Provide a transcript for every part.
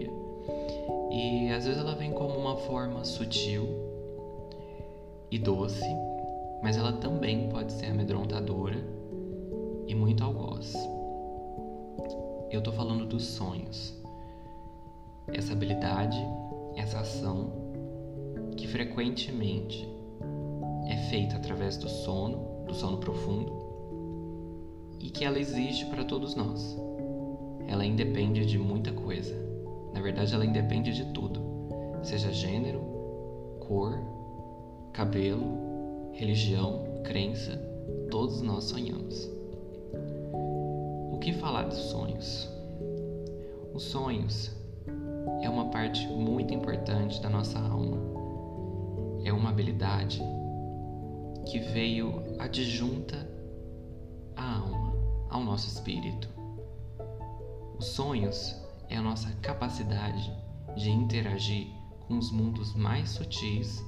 para a maioria. E às vezes ela vem como uma forma sutil e doce, mas ela também pode ser amedrontadora e muito algoz. Eu tô falando dos sonhos. Essa habilidade, essa ação que frequentemente é feita através do sono, do sono profundo, e que ela existe para todos nós. Ela independe de muita coisa. Na verdade, ela independe de tudo, seja gênero, cor, cabelo, religião, crença, todos nós sonhamos. O que falar dos sonhos? Os sonhos é uma parte muito importante da nossa alma. É uma habilidade que veio adjunta à alma, ao nosso espírito. Os sonhos é a nossa capacidade de interagir com os mundos mais sutis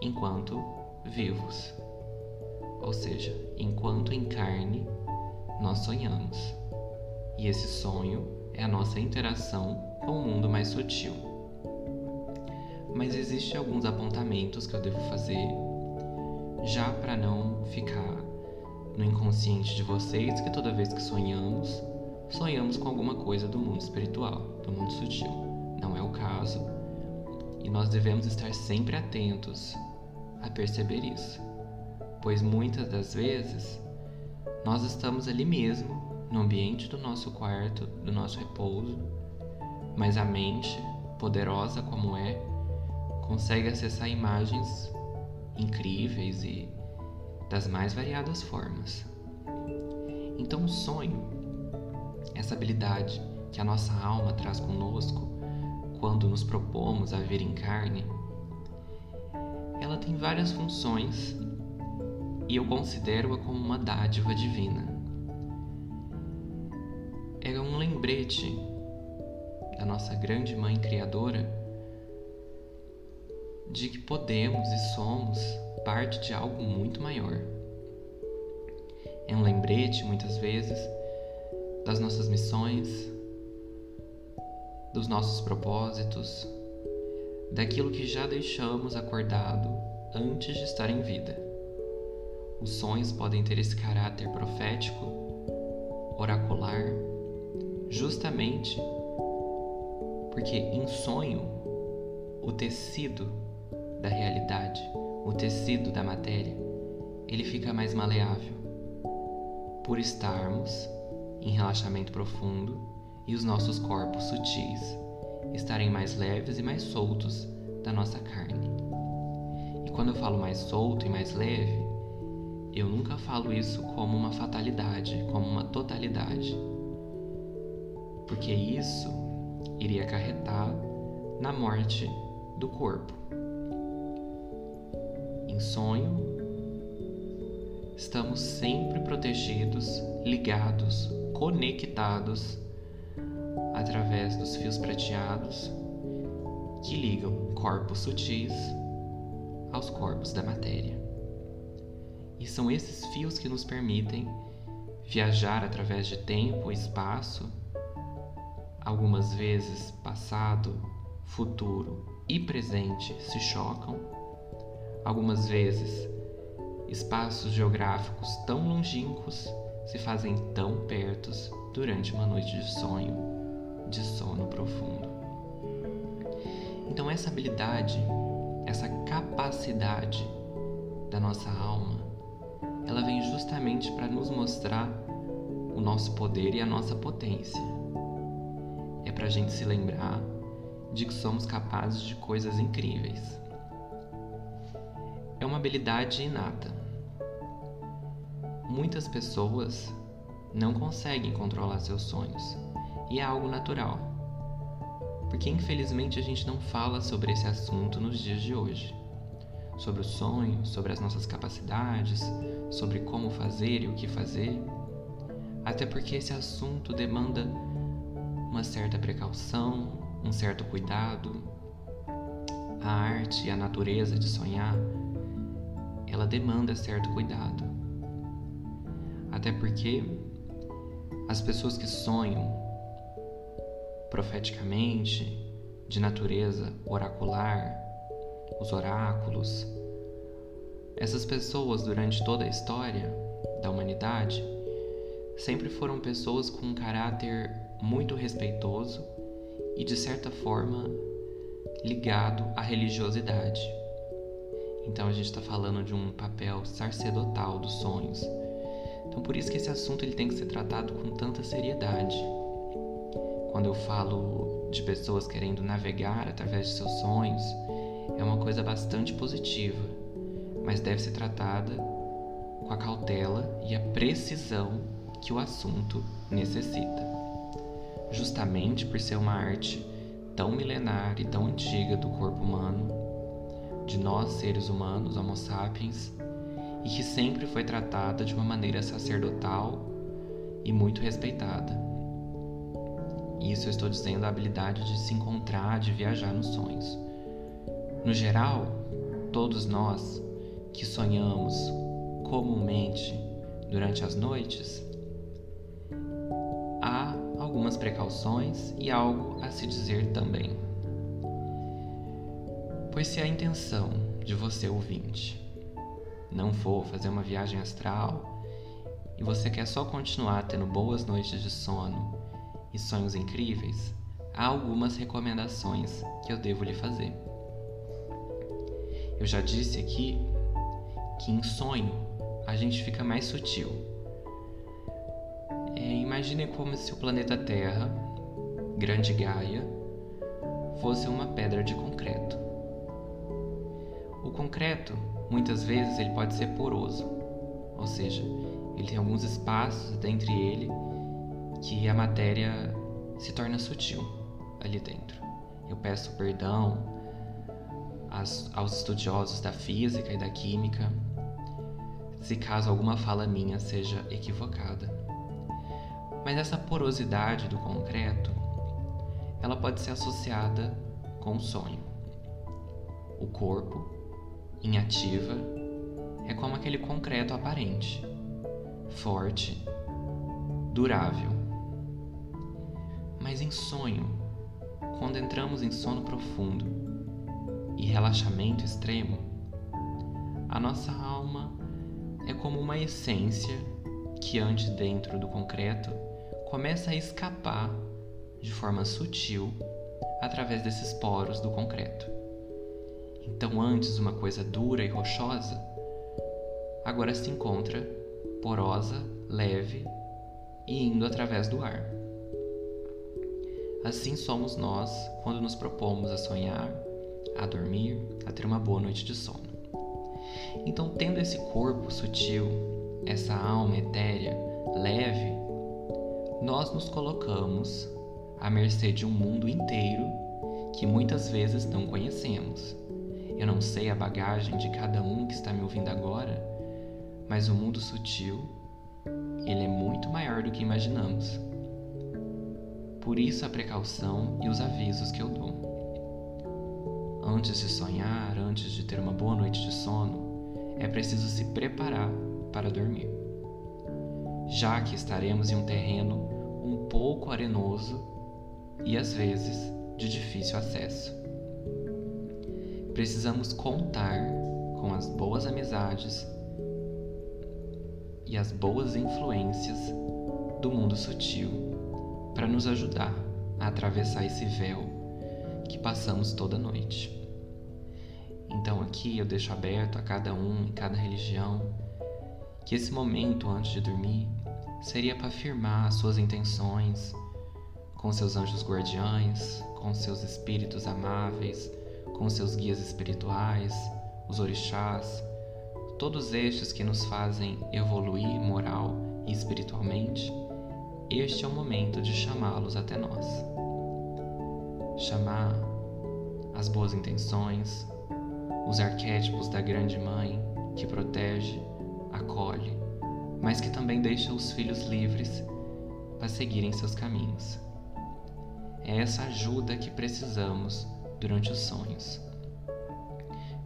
enquanto vivos. Ou seja, enquanto em carne, nós sonhamos e esse sonho é a nossa interação com o mundo mais sutil. Mas existem alguns apontamentos que eu devo fazer já para não ficar no inconsciente de vocês que toda vez que sonhamos, sonhamos com alguma coisa do mundo espiritual, do mundo sutil. Não é o caso. E nós devemos estar sempre atentos a perceber isso, pois muitas das vezes nós estamos ali mesmo no ambiente do nosso quarto, do nosso repouso, mas a mente, poderosa como é, consegue acessar imagens incríveis e das mais variadas formas. Então, o sonho, essa habilidade que a nossa alma traz conosco quando nos propomos a vir em carne, ela tem várias funções e eu considero-a como uma dádiva divina é um lembrete da nossa grande mãe criadora de que podemos e somos parte de algo muito maior. É um lembrete, muitas vezes, das nossas missões, dos nossos propósitos, daquilo que já deixamos acordado antes de estar em vida. Os sonhos podem ter esse caráter profético, oracular, justamente porque em sonho o tecido da realidade, o tecido da matéria, ele fica mais maleável por estarmos em relaxamento profundo e os nossos corpos sutis estarem mais leves e mais soltos da nossa carne. E quando eu falo mais solto e mais leve, eu nunca falo isso como uma fatalidade, como uma totalidade porque isso iria acarretar na morte do corpo. Em sonho, estamos sempre protegidos, ligados, conectados através dos fios prateados que ligam corpos sutis aos corpos da matéria. E são esses fios que nos permitem viajar através de tempo e espaço Algumas vezes passado, futuro e presente se chocam. Algumas vezes espaços geográficos tão longínquos se fazem tão pertos durante uma noite de sonho, de sono profundo. Então essa habilidade, essa capacidade da nossa alma, ela vem justamente para nos mostrar o nosso poder e a nossa potência é para a gente se lembrar de que somos capazes de coisas incríveis. É uma habilidade inata. Muitas pessoas não conseguem controlar seus sonhos e é algo natural, porque infelizmente a gente não fala sobre esse assunto nos dias de hoje. Sobre o sonho, sobre as nossas capacidades, sobre como fazer e o que fazer. Até porque esse assunto demanda uma certa precaução, um certo cuidado. A arte e a natureza de sonhar, ela demanda certo cuidado. Até porque as pessoas que sonham profeticamente, de natureza oracular, os oráculos, essas pessoas durante toda a história da humanidade sempre foram pessoas com um caráter muito respeitoso e de certa forma ligado à religiosidade. Então a gente está falando de um papel sacerdotal dos sonhos. Então por isso que esse assunto ele tem que ser tratado com tanta seriedade. Quando eu falo de pessoas querendo navegar através de seus sonhos, é uma coisa bastante positiva, mas deve ser tratada com a cautela e a precisão que o assunto necessita. Justamente por ser uma arte tão milenar e tão antiga do corpo humano, de nós seres humanos, Homo sapiens, e que sempre foi tratada de uma maneira sacerdotal e muito respeitada. Isso eu estou dizendo a habilidade de se encontrar, de viajar nos sonhos. No geral, todos nós que sonhamos comumente durante as noites, há algumas precauções e algo a se dizer também. Pois se a intenção de você ouvinte não for fazer uma viagem astral e você quer só continuar tendo boas noites de sono e sonhos incríveis, há algumas recomendações que eu devo lhe fazer. Eu já disse aqui que em sonho a gente fica mais sutil. É, imagine como se o planeta Terra, grande Gaia, fosse uma pedra de concreto. O concreto, muitas vezes, ele pode ser poroso, ou seja, ele tem alguns espaços dentre ele que a matéria se torna sutil ali dentro. Eu peço perdão aos estudiosos da física e da química se caso alguma fala minha seja equivocada. Mas essa porosidade do concreto, ela pode ser associada com o sonho. O corpo, em ativa, é como aquele concreto aparente, forte, durável mas em sonho, quando entramos em sono profundo e relaxamento extremo, a nossa alma é como uma essência que antes dentro do concreto começa a escapar de forma sutil através desses poros do concreto. Então, antes uma coisa dura e rochosa, agora se encontra porosa, leve e indo através do ar. Assim somos nós quando nos propomos a sonhar, a dormir, a ter uma boa noite de sono. Então, tendo esse corpo sutil, essa alma etérea, leve, nós nos colocamos à mercê de um mundo inteiro que muitas vezes não conhecemos. Eu não sei a bagagem de cada um que está me ouvindo agora, mas o mundo sutil, ele é muito maior do que imaginamos. Por isso a precaução e os avisos que eu dou. Antes de sonhar, antes de ter uma boa noite de sono, é preciso se preparar para dormir. Já que estaremos em um terreno um pouco arenoso e às vezes de difícil acesso. Precisamos contar com as boas amizades e as boas influências do mundo sutil para nos ajudar a atravessar esse véu que passamos toda noite. Então aqui eu deixo aberto a cada um, em cada religião, que esse momento antes de dormir seria para afirmar as suas intenções com seus anjos guardiães, com seus espíritos amáveis, com seus guias espirituais, os orixás, todos estes que nos fazem evoluir moral e espiritualmente este é o momento de chamá-los até nós. Chamar as boas intenções, os arquétipos da Grande Mãe que protege, acolhe, mas que também deixa os filhos livres para seguirem seus caminhos. é essa ajuda que precisamos durante os sonhos.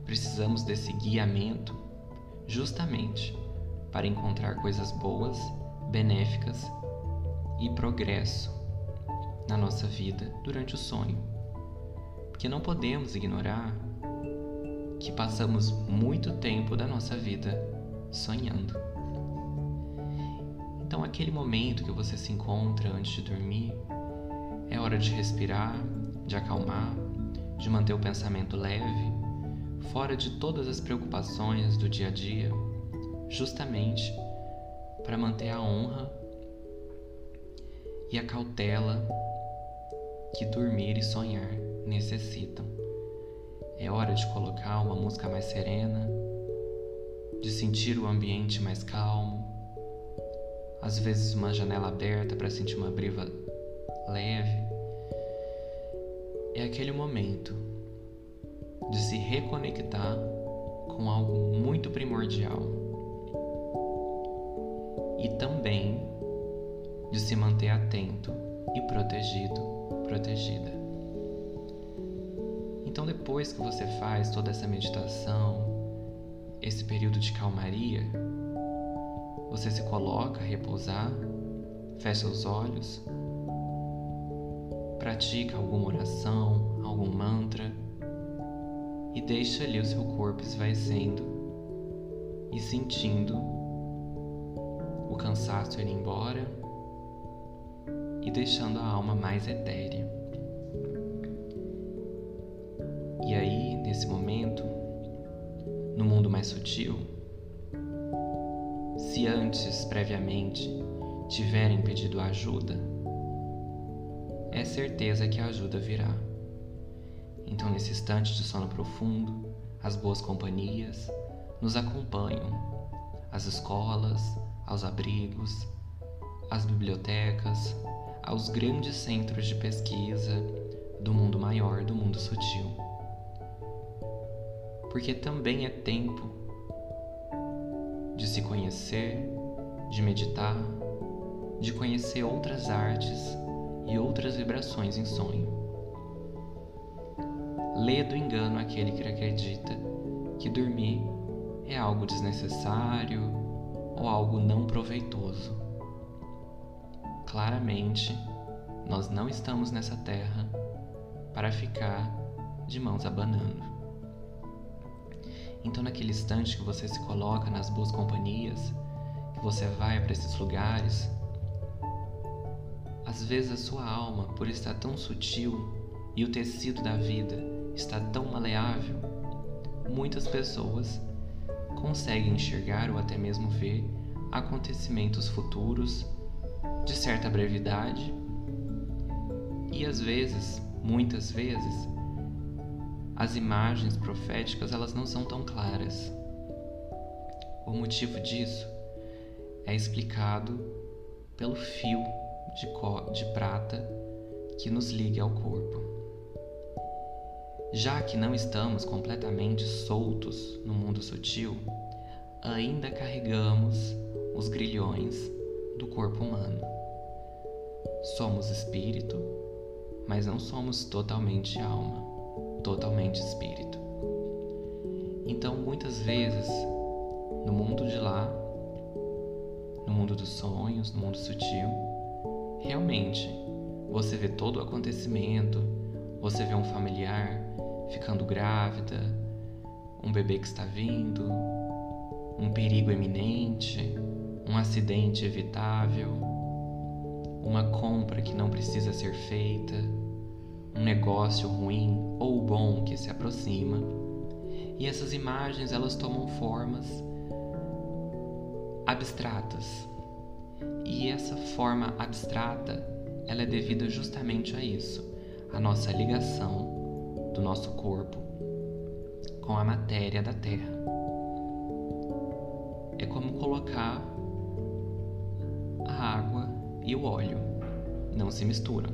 Precisamos desse guiamento justamente para encontrar coisas boas, benéficas e progresso na nossa vida durante o sonho. Porque não podemos ignorar que passamos muito tempo da nossa vida sonhando. Então, aquele momento que você se encontra antes de dormir, é hora de respirar, de acalmar, de manter o pensamento leve, fora de todas as preocupações do dia a dia, justamente para manter a honra e a cautela que dormir e sonhar necessitam. É hora de colocar uma música mais serena, de sentir o ambiente mais calmo, às vezes uma janela aberta para sentir uma brisa leve. É aquele momento de se reconectar com algo muito primordial e também de se manter atento e protegido, protegida. Então, depois que você faz toda essa meditação, esse período de calmaria, você se coloca a repousar, fecha os olhos, pratica alguma oração, algum mantra e deixa ali o seu corpo esvaecendo e sentindo o cansaço ir embora e deixando a alma mais etérea. E aí, nesse momento, no mundo mais sutil, se antes, previamente, tiverem pedido ajuda, é certeza que a ajuda virá. Então, nesse instante de sono profundo, as boas companhias nos acompanham às escolas, aos abrigos, às bibliotecas, aos grandes centros de pesquisa do mundo maior, do mundo sutil. Porque também é tempo de se conhecer, de meditar, de conhecer outras artes e outras vibrações em sonho. Lê do engano aquele que acredita que dormir é algo desnecessário ou algo não proveitoso. Claramente, nós não estamos nessa terra para ficar de mãos abanando. Então, naquele instante que você se coloca nas boas companhias, que você vai para esses lugares, às vezes a sua alma, por estar tão sutil e o tecido da vida está tão maleável, muitas pessoas conseguem enxergar ou até mesmo ver acontecimentos futuros de certa brevidade e às vezes, muitas vezes, as imagens proféticas elas não são tão claras. O motivo disso é explicado pelo fio de, de prata que nos liga ao corpo. Já que não estamos completamente soltos no mundo sutil, ainda carregamos os grilhões do corpo humano. Somos espírito, mas não somos totalmente alma, totalmente espírito. Então, muitas vezes, no mundo de lá, no mundo dos sonhos, no mundo sutil, realmente você vê todo o acontecimento, você vê um familiar ficando grávida, um bebê que está vindo, um perigo iminente, um acidente evitável, uma compra que não precisa ser feita, um negócio ruim ou bom que se aproxima. E essas imagens elas tomam formas abstratas. E essa forma abstrata, ela é devida justamente a isso, a nossa ligação do nosso corpo com a matéria da Terra. É como colocar a água e o óleo, não se misturam.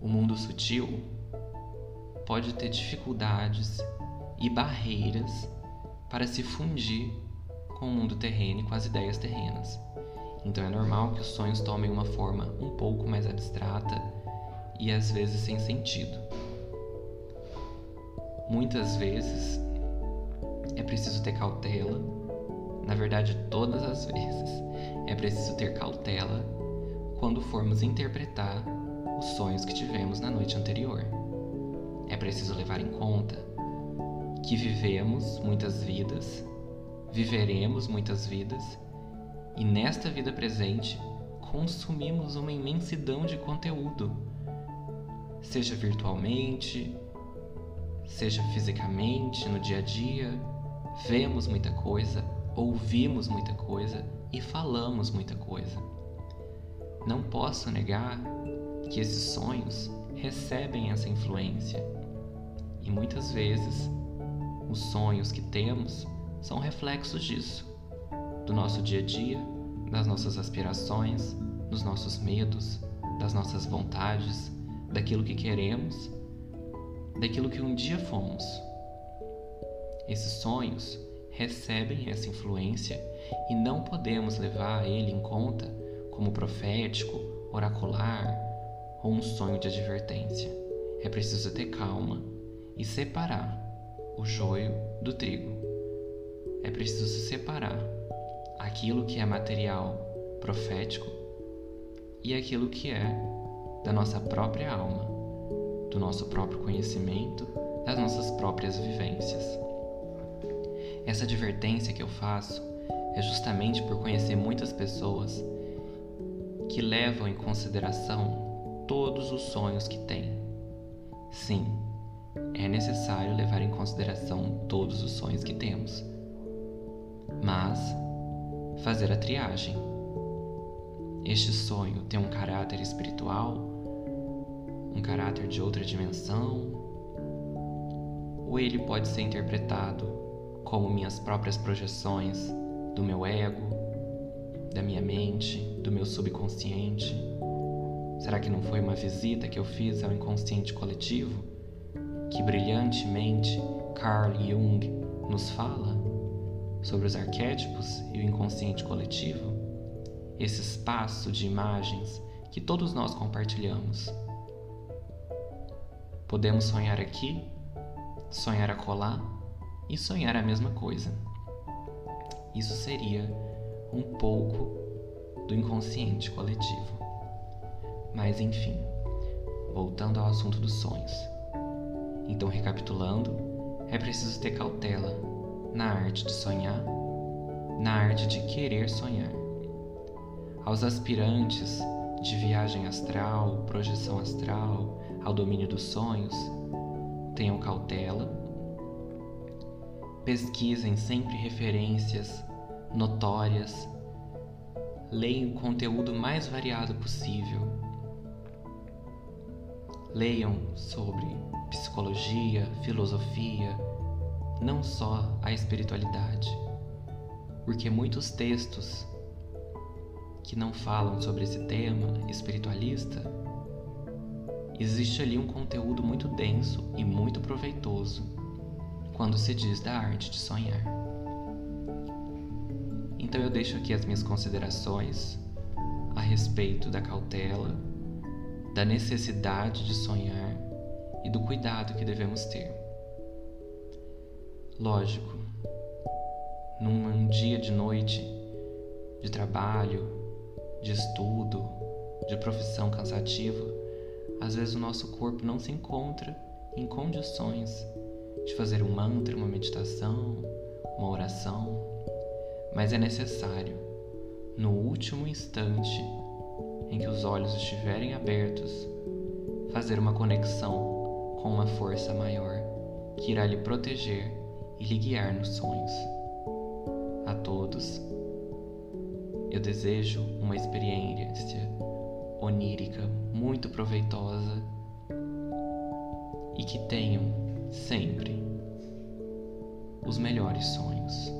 O mundo sutil pode ter dificuldades e barreiras para se fundir com o mundo terreno e com as ideias terrenas. Então é normal que os sonhos tomem uma forma um pouco mais abstrata e às vezes sem sentido. Muitas vezes é preciso ter cautela, na verdade, todas as vezes é preciso ter cautela quando formos interpretar os sonhos que tivemos na noite anterior. É preciso levar em conta que vivemos muitas vidas, viveremos muitas vidas e nesta vida presente consumimos uma imensidão de conteúdo, seja virtualmente, seja fisicamente, no dia a dia, vemos muita coisa, ouvimos muita coisa e falamos muita coisa. Não posso negar que esses sonhos recebem essa influência e muitas vezes os sonhos que temos são reflexos disso, do nosso dia a dia, das nossas aspirações, dos nossos medos, das nossas vontades, daquilo que queremos daquilo que um dia fomos. Esses sonhos recebem essa influência e não podemos levar ele em conta como profético, oracular ou um sonho de advertência. É preciso ter calma e separar o joio do trigo. É preciso separar aquilo que é material profético e aquilo que é da nossa própria alma do nosso próprio conhecimento, das nossas próprias vivências. Essa advertência que eu faço é justamente por conhecer muitas pessoas que levam em consideração todos os sonhos que têm. Sim, é necessário levar em consideração todos os sonhos que temos, mas fazer a triagem. Este sonho tem um caráter espiritual um caráter de outra dimensão, ou ele pode ser interpretado como minhas próprias projeções do meu ego, da minha mente, do meu subconsciente? Será que não foi uma visita que eu fiz ao inconsciente coletivo que brilhantemente Carl Jung nos fala sobre os arquétipos e o inconsciente coletivo? Esse espaço de imagens que todos nós compartilhamos Podemos sonhar aqui, sonhar acolá e sonhar a mesma coisa. Isso seria um pouco do inconsciente coletivo. Mas enfim, voltando ao assunto dos sonhos. Então, recapitulando, é preciso ter cautela na arte de sonhar, na arte de querer sonhar. Aos aspirantes de viagem astral, projeção astral, ao domínio dos sonhos, tenham cautela, pesquisem sempre referências notórias, leiam o conteúdo mais variado possível. Leiam sobre psicologia, filosofia, não só a espiritualidade, porque muitos textos que não falam sobre esse tema espiritualista existe ali um conteúdo muito denso e muito proveitoso quando se diz da arte de sonhar. Então eu deixo aqui as minhas considerações a respeito da cautela, da necessidade de sonhar e do cuidado que devemos ter. Lógico, num dia de noite de trabalho, de estudo, de profissão cansativa, às vezes o nosso corpo não se encontra em condições de fazer um mantra, uma meditação, uma oração, mas é necessário, no último instante em que os olhos estiverem abertos, fazer uma conexão com uma força maior que irá lhe proteger e lhe guiar nos sonhos. A todos, eu desejo uma experiência onírica muito proveitosa e que tenham sempre os melhores sonhos.